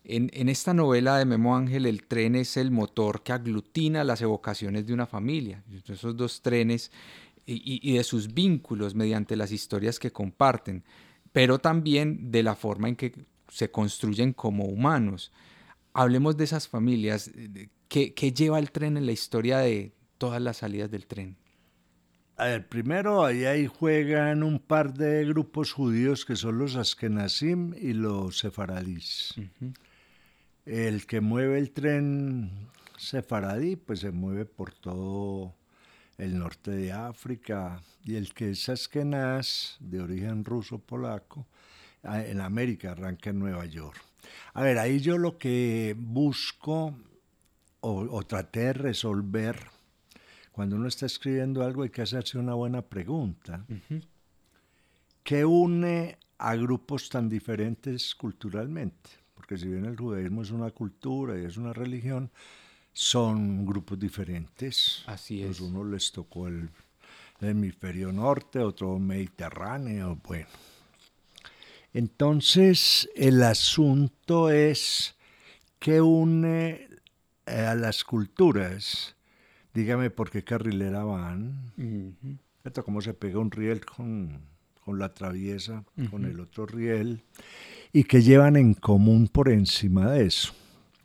En, esta novela de Memo Ángel, el tren es el motor que aglutina las evocaciones de una familia. Esos dos trenes y, y de sus vínculos mediante las historias que comparten, pero también de la forma en que se construyen como humanos. Hablemos de esas familias. ¿Qué, lleva el tren en la historia de todas las salidas del tren? A ver, primero ahí, ahí juegan un par de grupos judíos que son los Askenazim y los sefaradís. El que mueve el tren sefaradí, pues se mueve por todo el norte de África, y el que es Askenaz, de origen ruso-polaco, en América arranca en Nueva York. A ver, ahí yo lo que busco o, traté de resolver, cuando uno está escribiendo algo hay que hacerse una buena pregunta. ¿Qué une a grupos tan diferentes culturalmente? Porque si bien el judaísmo es una cultura y es una religión, son grupos diferentes. Así pues es. uno les tocó el, el hemisferio norte, otro mediterráneo, bueno. Entonces, el asunto es qué une a las culturas. Dígame por qué carrilera van. ¿Cómo se pega un riel con, la traviesa, con el otro riel? Y qué llevan en común por encima de eso.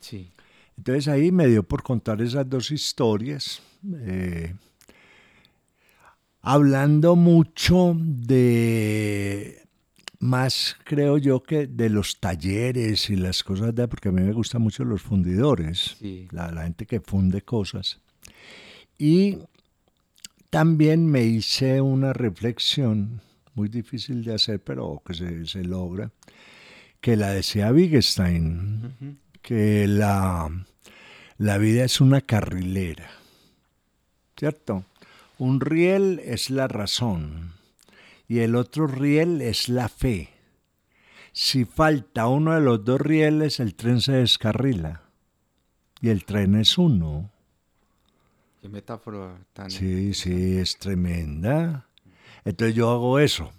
Sí. Entonces ahí me dio por contar esas dos historias. Eh, hablando mucho de más creo yo que de los talleres y las cosas de, porque a mí me gustan mucho los fundidores, la, gente que funde cosas. Y también me hice una reflexión, muy difícil de hacer, pero que se, logra, que la decía Wittgenstein, que la, la vida es una carrilera, ¿cierto? Un riel es la razón y el otro riel es la fe. Si falta uno de los dos rieles, el tren se descarrila. Y el tren es uno. Qué metáfora tan... Sí, sí, es tremenda. Entonces yo hago eso.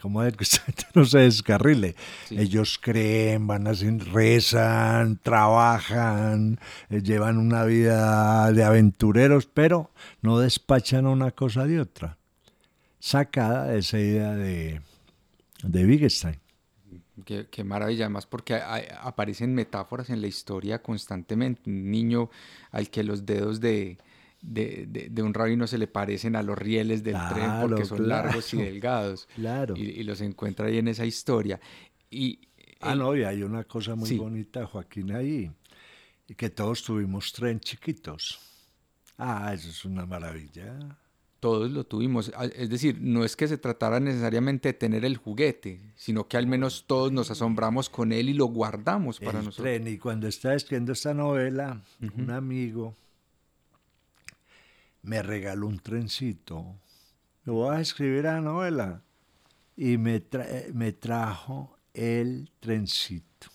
Como es que no se descarrile. Ellos creen, van así, rezan, trabajan, eh, llevan una vida de aventureros, pero no despachan una cosa de otra sacada de esa idea de, de Wittgenstein. Qué, maravilla, además porque aparecen metáforas en la historia constantemente. Un niño al que los dedos de, de, un rabino se le parecen a los rieles del tren porque son largos y delgados. Claro. Y, los encuentra ahí en esa historia. Y, ah, no, y hay una cosa muy bonita, Joaquín, ahí, que todos tuvimos tren chiquitos. Ah, eso es una maravilla todos lo tuvimos. Es decir, no es que se tratara necesariamente de tener el juguete, sino que al menos todos nos asombramos con él y lo guardamos para nosotros. Tren, y cuando estaba escribiendo esta novela, un amigo me regaló un trencito. Lo voy a escribir a la novela. Y me, me trajo el trencito.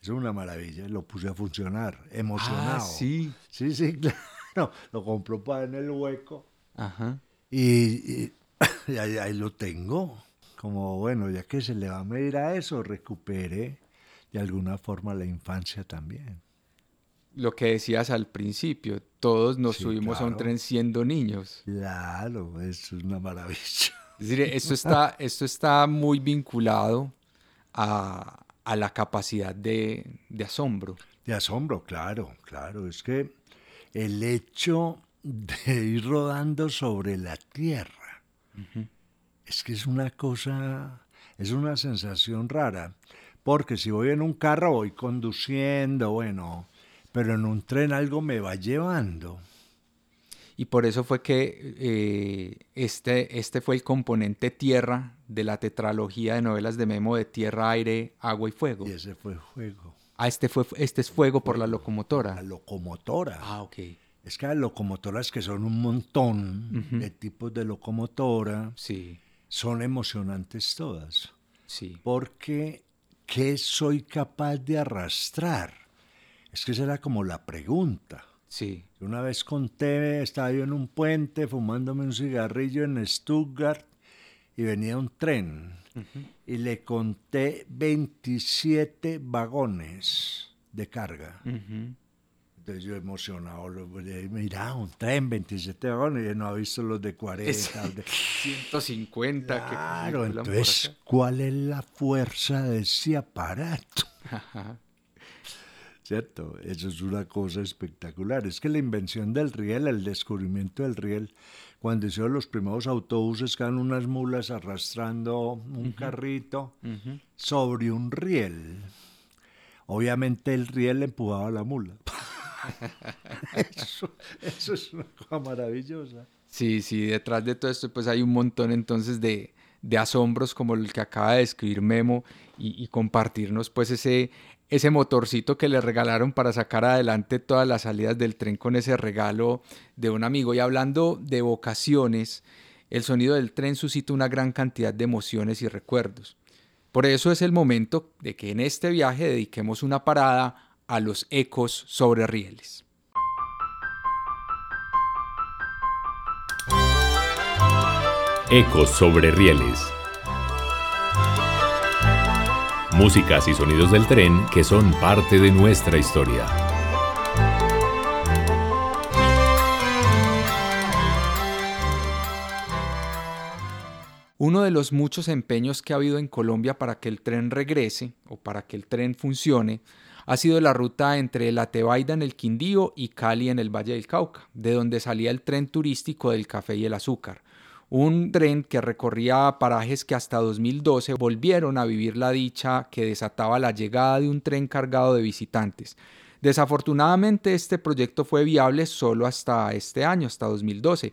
Es una maravilla, lo puse a funcionar, emocionado. Ah, sí. Sí, sí, claro. Lo compró para en el hueco Ajá. Y, ahí, lo tengo. Como bueno, ya que se le va a medir a eso, recupere de alguna forma la infancia también. Lo que decías al principio, todos nos subimos a un tren siendo niños. Claro, eso es una maravilla. Es decir, esto está, esto está muy vinculado a, a la capacidad de, de, asombro. De asombro, claro, claro. Es que el hecho de ir rodando sobre la tierra. Es que es una cosa, es una sensación rara, porque si voy en un carro voy conduciendo, bueno, pero en un tren algo me va llevando. Y por eso fue que eh, este, este fue el componente tierra de la tetralogía de novelas de Memo de Tierra, Aire, Agua y Fuego. Y ese fue fuego. Ah, este, fue, este es fuego por la locomotora. La locomotora. Ah, ok. Es que hay locomotoras que son un montón de tipos de locomotora. Sí, Son emocionantes todas. sí. Porque, ¿qué soy capaz de arrastrar? Es que esa era como la pregunta. Sí, Una vez conté, estaba yo en un puente fumándome un cigarrillo en Stuttgart y venía un tren. Y le conté 27 vagones de carga. Entonces yo emocionado, mira, un tren, 27 vagones, y no ha visto los de 40. Es- de- 150 que Claro, por entonces. ¿cuál es la fuerza de ese aparato? Ajá. ¿Cierto? Eso es una cosa espectacular. Es que la invención del riel, el descubrimiento del riel, cuando hicieron los primeros autobuses que eran unas mulas arrastrando un carrito sobre un riel. Obviamente el riel empujaba a la mula. eso, es una cosa maravillosa. Sí, sí, detrás de todo esto pues hay un montón entonces de, de asombros como el que acaba de describir Memo y, y compartirnos pues ese, ese motorcito que le regalaron para sacar adelante todas las salidas del tren con ese regalo de un amigo. Y hablando de vocaciones, el sonido del tren suscita una gran cantidad de emociones y recuerdos. Por eso es el momento de que en este viaje dediquemos una parada a los ecos sobre rieles. Ecos sobre rieles. Músicas y sonidos del tren que son parte de nuestra historia. Uno de los muchos empeños que ha habido en Colombia para que el tren regrese o para que el tren funcione ha sido la ruta entre La Tebaida en el Quindío y Cali en el Valle del Cauca, de donde salía el tren turístico del café y el azúcar. Un tren que recorría parajes que hasta 2012 volvieron a vivir la dicha que desataba la llegada de un tren cargado de visitantes. Desafortunadamente este proyecto fue viable solo hasta este año, hasta 2012,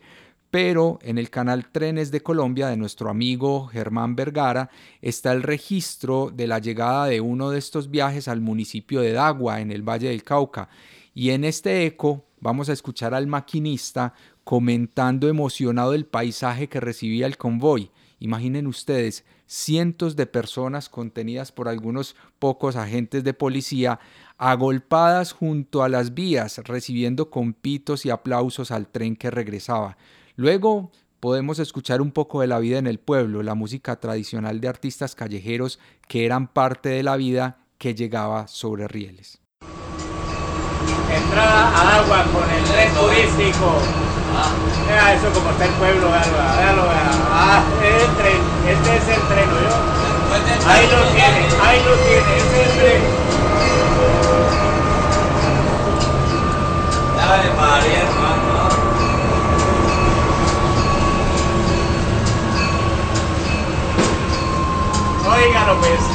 pero en el canal Trenes de Colombia de nuestro amigo Germán Vergara está el registro de la llegada de uno de estos viajes al municipio de Dagua, en el Valle del Cauca. Y en este eco vamos a escuchar al maquinista comentando emocionado el paisaje que recibía el convoy. Imaginen ustedes, cientos de personas contenidas por algunos pocos agentes de policía agolpadas junto a las vías, recibiendo con pitos y aplausos al tren que regresaba. Luego podemos escuchar un poco de la vida en el pueblo, la música tradicional de artistas callejeros que eran parte de la vida que llegaba sobre rieles. Entrada a agua con el tren turístico. Vea eso como está el pueblo, véalo, véalo, vea. Ah, es el tren, este es el tren, ¿oyó? Ahí lo tiene, ahí lo tiene, este es el tren. Dale, María, Óigalo pues,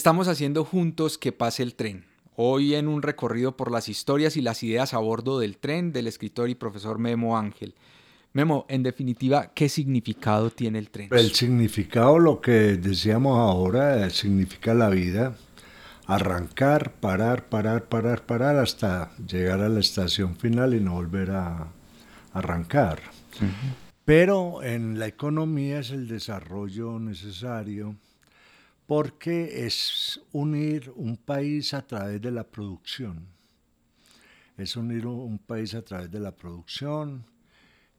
Estamos haciendo juntos que pase el tren. Hoy en un recorrido por las historias y las ideas a bordo del tren del escritor y profesor Memo Ángel. Memo, en definitiva, ¿qué significado tiene el tren? El significado, lo que decíamos ahora, significa la vida. Arrancar, parar, parar, parar, parar hasta llegar a la estación final y no volver a arrancar. Pero en la economía es el desarrollo necesario porque es unir un país a través de la producción. Es unir un país a través de la producción.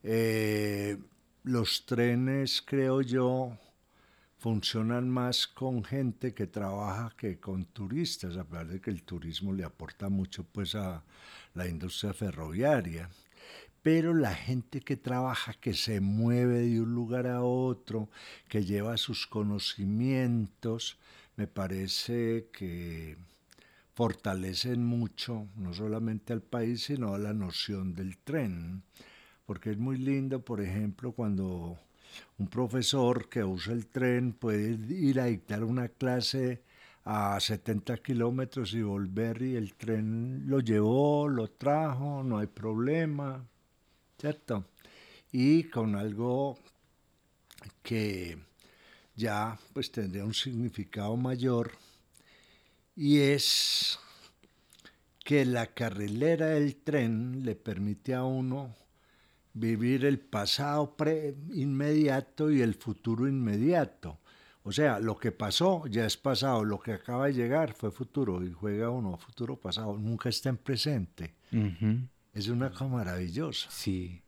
Eh, los trenes, creo yo, funcionan más con gente que trabaja que con turistas, a pesar de que el turismo le aporta mucho pues a la industria ferroviaria. Pero la gente que trabaja, que se mueve de un lugar a otro, que lleva sus conocimientos, me parece que fortalecen mucho, no solamente al país, sino a la noción del tren. Porque es muy lindo, por ejemplo, cuando un profesor que usa el tren puede ir a dictar una clase a 70 kilómetros y volver y el tren lo llevó, lo trajo, no hay problema, ¿cierto? Y con algo que ya pues tendría un significado mayor y es que la carrilera del tren le permite a uno vivir el pasado pre inmediato y el futuro inmediato. O sea, lo que pasó ya es pasado, lo que acaba de llegar fue futuro y juega uno futuro pasado, nunca está en presente. Es una cosa maravillosa. Sí.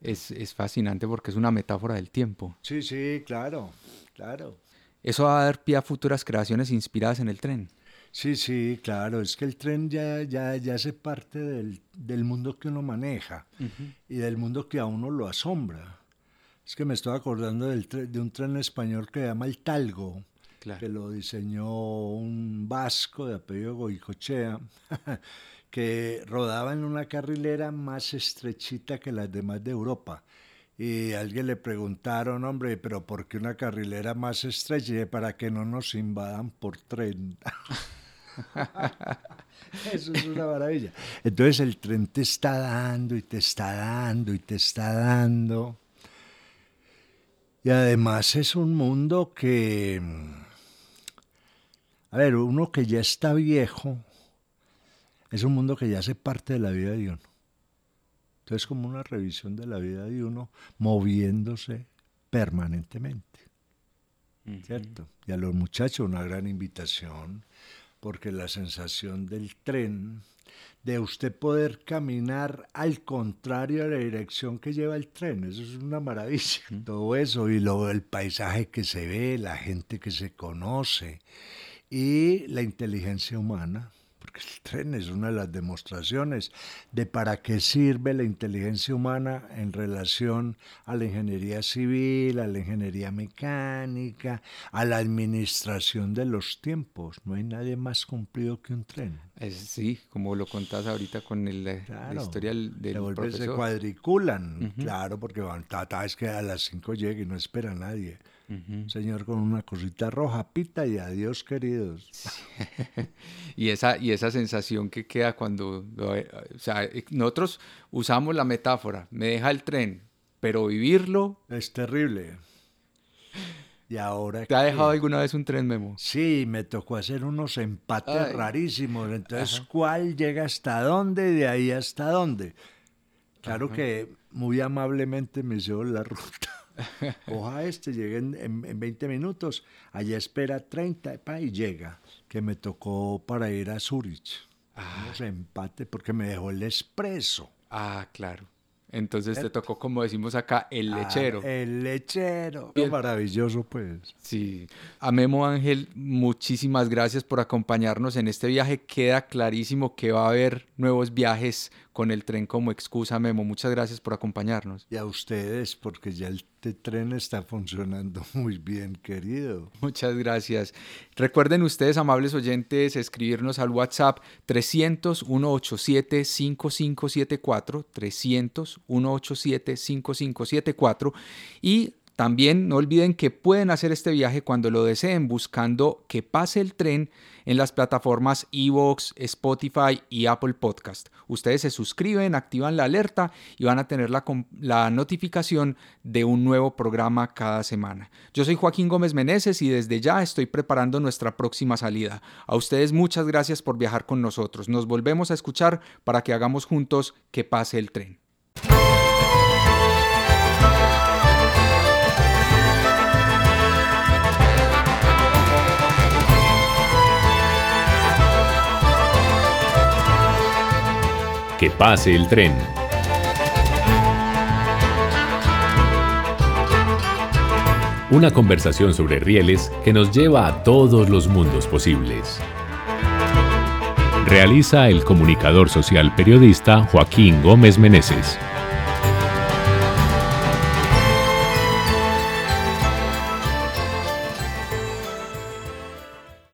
Es, es, fascinante porque es una metáfora del tiempo. Sí, sí, claro, claro. Eso va a dar pie a futuras creaciones inspiradas en el tren. Sí, sí, claro, es que el tren ya, ya, ya hace parte del, mundo que uno maneja y del mundo que a uno lo asombra. Es que me estoy acordando del de un tren español que se llama el Talgo, que lo diseñó un vasco de apellido Goicochea, que rodaba en una carrilera más estrechita que las demás de Europa. Y alguien le preguntaron, hombre, pero ¿por qué una carrilera más estrecha? para que no nos invadan por tren. Eso es una maravilla. Entonces el tren te está dando y te está dando y te está dando. Y además es un mundo que, a ver, uno que ya está viejo, es un mundo que ya hace parte de la vida de uno. Entonces como una revisión de la vida de uno moviéndose permanentemente. ¿Cierto? Y a los muchachos una gran invitación porque la sensación del tren, de usted poder caminar al contrario de la dirección que lleva el tren, eso es una maravilla. Todo eso y luego el paisaje que se ve, la gente que se conoce y la inteligencia humana el tren es una de las demostraciones de para qué sirve la inteligencia humana en relación a la ingeniería civil, a la ingeniería mecánica, a la administración de los tiempos. No hay nadie más cumplido que un tren. sí, como lo contás ahorita con el, la historia del, del Se cuadriculan, claro, porque van, tata, es que a las 5 llega y no espera a nadie. Señor con una cosita roja, pita y adiós queridos. y, esa, y esa sensación que queda cuando, o sea, eh, nosotros usamos la metáfora, me deja el tren, pero vivirlo... Es terrible. Y ahora ¿Te ha dejado alguna vez un tren, Memo? Sí, me tocó hacer unos empates rarísimos. Entonces, ¿cuál llega hasta dónde y de ahí hasta dónde? Claro que muy amablemente me llevó la ruta. Coja este, llegué en, 20 minutos, allá espera 30 y llega, que me tocó para ir a Zurich. Ah. empate porque me dejó el expreso. Ah, claro. Entonces te tocó, como decimos acá, el ah, lechero. el lechero. Maravilloso, pues. Sí. A Memo Ángel, muchísimas gracias por acompañarnos en este viaje. Queda clarísimo que va a haber nuevos viajes con el tren como excusa, Memo. Muchas gracias por acompañarnos. Y a ustedes, porque ya el tren está funcionando muy bien, querido. Muchas gracias. Recuerden ustedes, amables oyentes, escribirnos al WhatsApp 300-187-5574, 300-187-5574 y también no olviden que pueden hacer este viaje cuando lo deseen buscando que pase el tren en las plataformas Evox, Spotify y Apple Podcast. Ustedes se suscriben, activan la alerta y van a tener la, la notificación de un nuevo programa cada semana. Yo soy Joaquín Gómez Meneses y desde ya estoy preparando nuestra próxima salida. A ustedes muchas gracias por viajar con nosotros. Nos volvemos a escuchar para que hagamos juntos que pase el tren. Que pase el tren. Una conversación sobre rieles que nos lleva a todos los mundos posibles. Realiza el comunicador social periodista Joaquín Gómez Meneses.